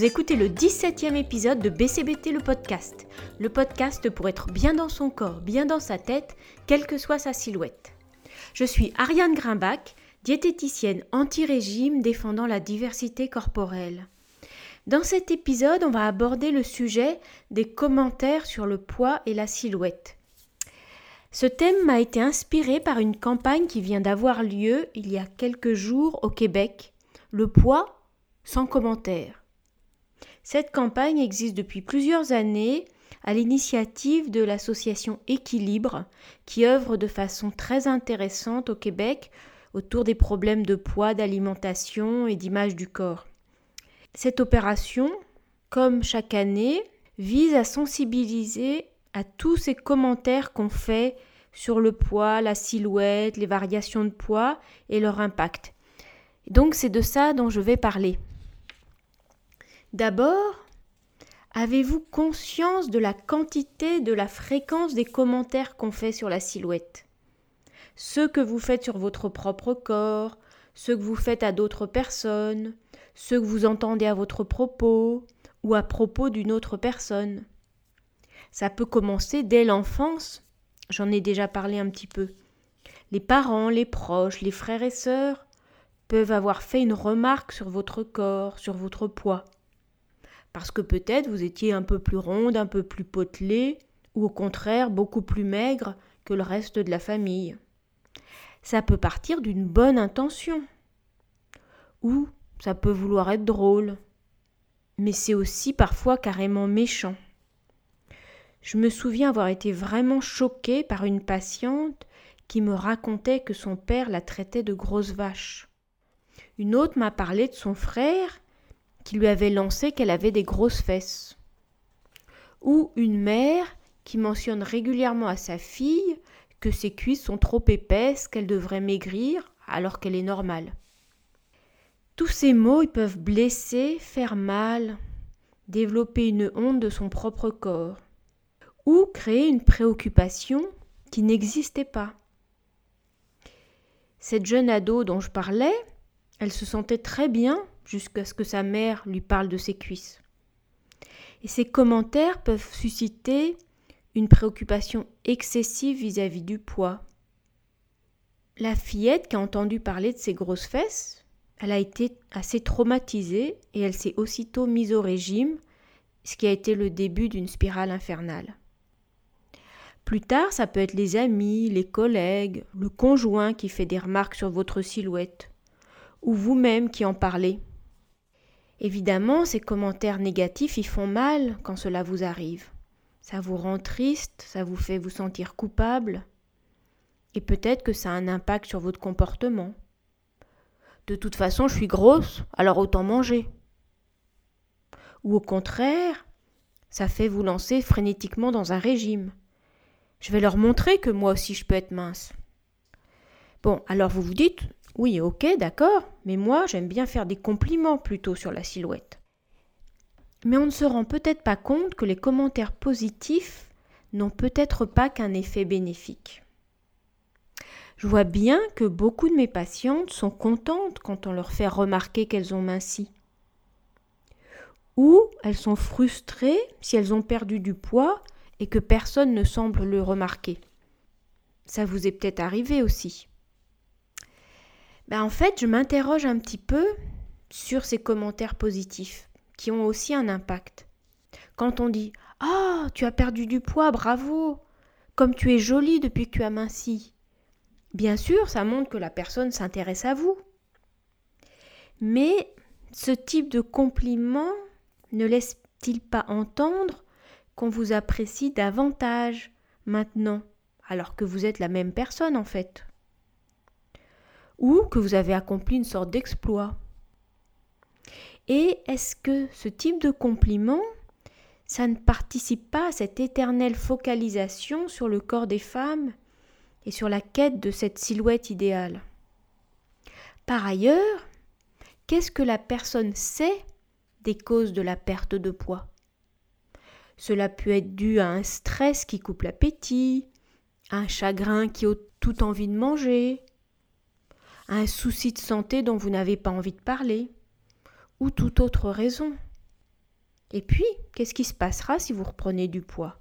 Vous écoutez le 17e épisode de BCBT le podcast, le podcast pour être bien dans son corps, bien dans sa tête, quelle que soit sa silhouette. Je suis Ariane Grimbach, diététicienne anti-régime défendant la diversité corporelle. Dans cet épisode, on va aborder le sujet des commentaires sur le poids et la silhouette. Ce thème m'a été inspiré par une campagne qui vient d'avoir lieu il y a quelques jours au Québec, le poids sans commentaires. Cette campagne existe depuis plusieurs années à l'initiative de l'association Équilibre, qui œuvre de façon très intéressante au Québec autour des problèmes de poids, d'alimentation et d'image du corps. Cette opération, comme chaque année, vise à sensibiliser à tous ces commentaires qu'on fait sur le poids, la silhouette, les variations de poids et leur impact. Donc c'est de ça dont je vais parler. D'abord, avez-vous conscience de la quantité, de la fréquence des commentaires qu'on fait sur la silhouette? Ceux que vous faites sur votre propre corps, ceux que vous faites à d'autres personnes, ceux que vous entendez à votre propos ou à propos d'une autre personne. Ça peut commencer dès l'enfance, j'en ai déjà parlé un petit peu. Les parents, les proches, les frères et sœurs peuvent avoir fait une remarque sur votre corps, sur votre poids parce que peut-être vous étiez un peu plus ronde, un peu plus potelée, ou au contraire beaucoup plus maigre que le reste de la famille. Ça peut partir d'une bonne intention, ou ça peut vouloir être drôle, mais c'est aussi parfois carrément méchant. Je me souviens avoir été vraiment choquée par une patiente qui me racontait que son père la traitait de grosse vache. Une autre m'a parlé de son frère qui lui avait lancé qu'elle avait des grosses fesses. Ou une mère qui mentionne régulièrement à sa fille que ses cuisses sont trop épaisses, qu'elle devrait maigrir alors qu'elle est normale. Tous ces mots peuvent blesser, faire mal, développer une honte de son propre corps, ou créer une préoccupation qui n'existait pas. Cette jeune ado dont je parlais, elle se sentait très bien jusqu'à ce que sa mère lui parle de ses cuisses. Et ces commentaires peuvent susciter une préoccupation excessive vis-à-vis du poids. La fillette qui a entendu parler de ses grosses fesses, elle a été assez traumatisée et elle s'est aussitôt mise au régime, ce qui a été le début d'une spirale infernale. Plus tard, ça peut être les amis, les collègues, le conjoint qui fait des remarques sur votre silhouette, ou vous-même qui en parlez. Évidemment, ces commentaires négatifs y font mal quand cela vous arrive. Ça vous rend triste, ça vous fait vous sentir coupable, et peut-être que ça a un impact sur votre comportement. De toute façon, je suis grosse, alors autant manger. Ou au contraire, ça fait vous lancer frénétiquement dans un régime. Je vais leur montrer que moi aussi je peux être mince. Bon, alors vous vous dites, oui, ok, d'accord, mais moi j'aime bien faire des compliments plutôt sur la silhouette. Mais on ne se rend peut-être pas compte que les commentaires positifs n'ont peut-être pas qu'un effet bénéfique. Je vois bien que beaucoup de mes patientes sont contentes quand on leur fait remarquer qu'elles ont minci. Ou elles sont frustrées si elles ont perdu du poids et que personne ne semble le remarquer. Ça vous est peut-être arrivé aussi. Ben, en fait, je m'interroge un petit peu sur ces commentaires positifs qui ont aussi un impact. Quand on dit Ah, tu as perdu du poids, bravo Comme tu es jolie depuis que tu as minci. Bien sûr, ça montre que la personne s'intéresse à vous. Mais ce type de compliment ne laisse-t-il pas entendre qu'on vous apprécie davantage maintenant, alors que vous êtes la même personne en fait? Ou que vous avez accompli une sorte d'exploit. Et est-ce que ce type de compliment, ça ne participe pas à cette éternelle focalisation sur le corps des femmes et sur la quête de cette silhouette idéale? Par ailleurs, qu'est-ce que la personne sait des causes de la perte de poids? Cela peut être dû à un stress qui coupe l'appétit, à un chagrin qui a tout envie de manger, un souci de santé dont vous n'avez pas envie de parler, ou toute autre raison. Et puis, qu'est-ce qui se passera si vous reprenez du poids?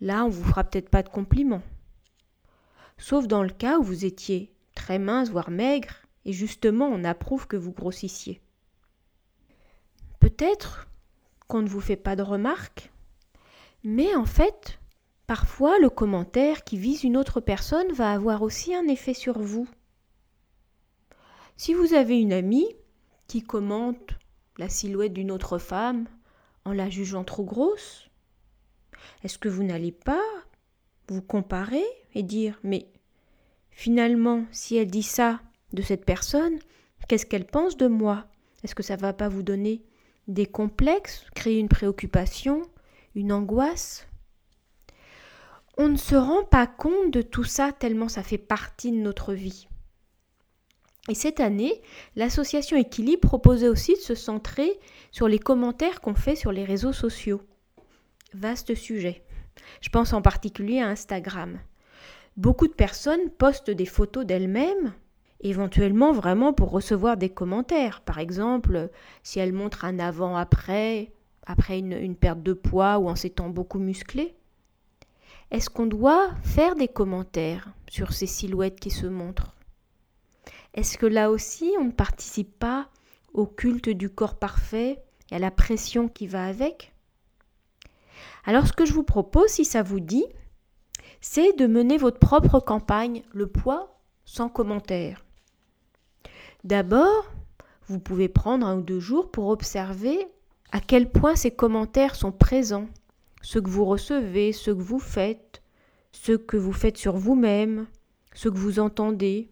Là, on vous fera peut-être pas de compliments. Sauf dans le cas où vous étiez très mince, voire maigre, et justement on approuve que vous grossissiez. Peut-être qu'on ne vous fait pas de remarques, mais en fait, parfois le commentaire qui vise une autre personne va avoir aussi un effet sur vous. Si vous avez une amie qui commente la silhouette d'une autre femme en la jugeant trop grosse, est-ce que vous n'allez pas vous comparer et dire mais finalement si elle dit ça de cette personne, qu'est-ce qu'elle pense de moi? Est-ce que ça va pas vous donner des complexes, créer une préoccupation, une angoisse? On ne se rend pas compte de tout ça tellement ça fait partie de notre vie. Et cette année, l'association Équilibre proposait aussi de se centrer sur les commentaires qu'on fait sur les réseaux sociaux. Vaste sujet. Je pense en particulier à Instagram. Beaucoup de personnes postent des photos d'elles-mêmes, éventuellement vraiment pour recevoir des commentaires. Par exemple, si elles montrent un avant-après, après une, une, perte de poids ou en s'étant beaucoup musclées. Est-ce qu'on doit faire des commentaires sur ces silhouettes qui se montrent? Est-ce que là aussi on ne participe pas au culte du corps parfait et à la pression qui va avec? Alors ce que je vous propose, si ça vous dit, c'est de mener votre propre campagne, le poids sans commentaire. D'abord, vous pouvez prendre un ou deux jours pour observer à quel point ces commentaires sont présents, ceux que vous recevez, ceux que vous faites, ceux que vous faites sur vous-même, ceux que vous entendez,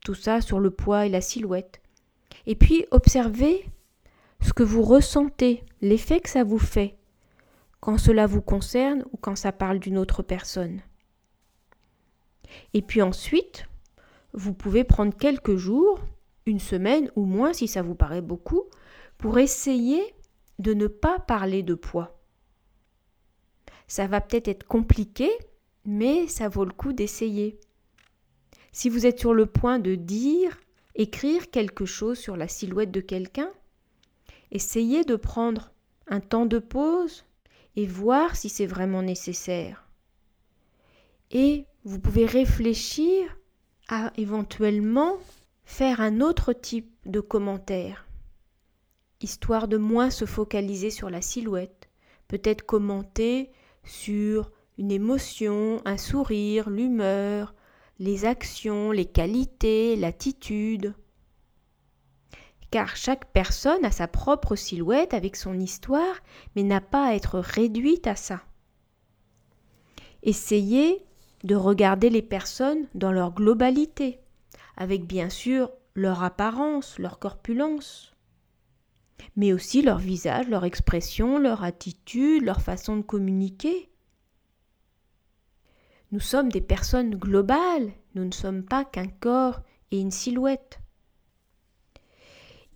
tout ça sur le poids et la silhouette. Et puis observez ce que vous ressentez, l'effet que ça vous fait, quand cela vous concerne ou quand ça parle d'une autre personne. Et puis ensuite, vous pouvez prendre quelques jours, une semaine ou moins si ça vous paraît beaucoup, pour essayer de ne pas parler de poids. Ça va peut-être être compliqué, mais ça vaut le coup d'essayer. Si vous êtes sur le point de dire, écrire quelque chose sur la silhouette de quelqu'un, essayez de prendre un temps de pause et voir si c'est vraiment nécessaire. Et vous pouvez réfléchir à éventuellement faire un autre type de commentaire, histoire de moins se focaliser sur la silhouette, peut-être commenter sur une émotion, un sourire, l'humeur, les actions, les qualités, l'attitude. Car chaque personne a sa propre silhouette avec son histoire, mais n'a pas à être réduite à ça. Essayez de regarder les personnes dans leur globalité, avec bien sûr leur apparence, leur corpulence, mais aussi leur visage, leur expression, leur attitude, leur façon de communiquer. Nous sommes des personnes globales, nous ne sommes pas qu'un corps et une silhouette.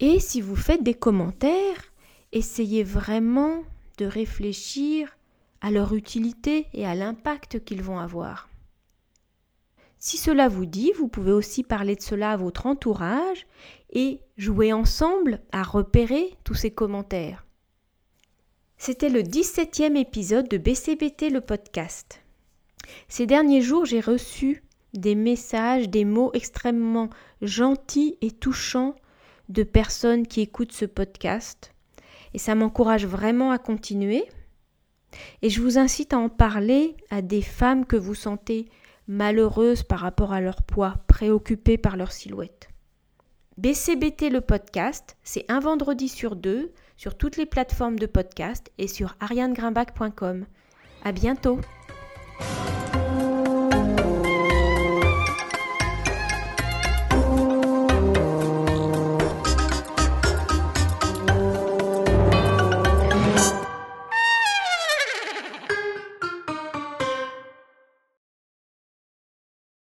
Et si vous faites des commentaires, essayez vraiment de réfléchir à leur utilité et à l'impact qu'ils vont avoir. Si cela vous dit, vous pouvez aussi parler de cela à votre entourage et jouer ensemble à repérer tous ces commentaires. C'était le 17e épisode de BCBT le podcast. Ces derniers jours, j'ai reçu des messages, des mots extrêmement gentils et touchants de personnes qui écoutent ce podcast. Et ça m'encourage vraiment à continuer. Et je vous incite à en parler à des femmes que vous sentez malheureuses par rapport à leur poids, préoccupées par leur silhouette. BCBT le podcast, c'est un vendredi sur deux sur toutes les plateformes de podcast et sur arianegrimbac.com. À bientôt!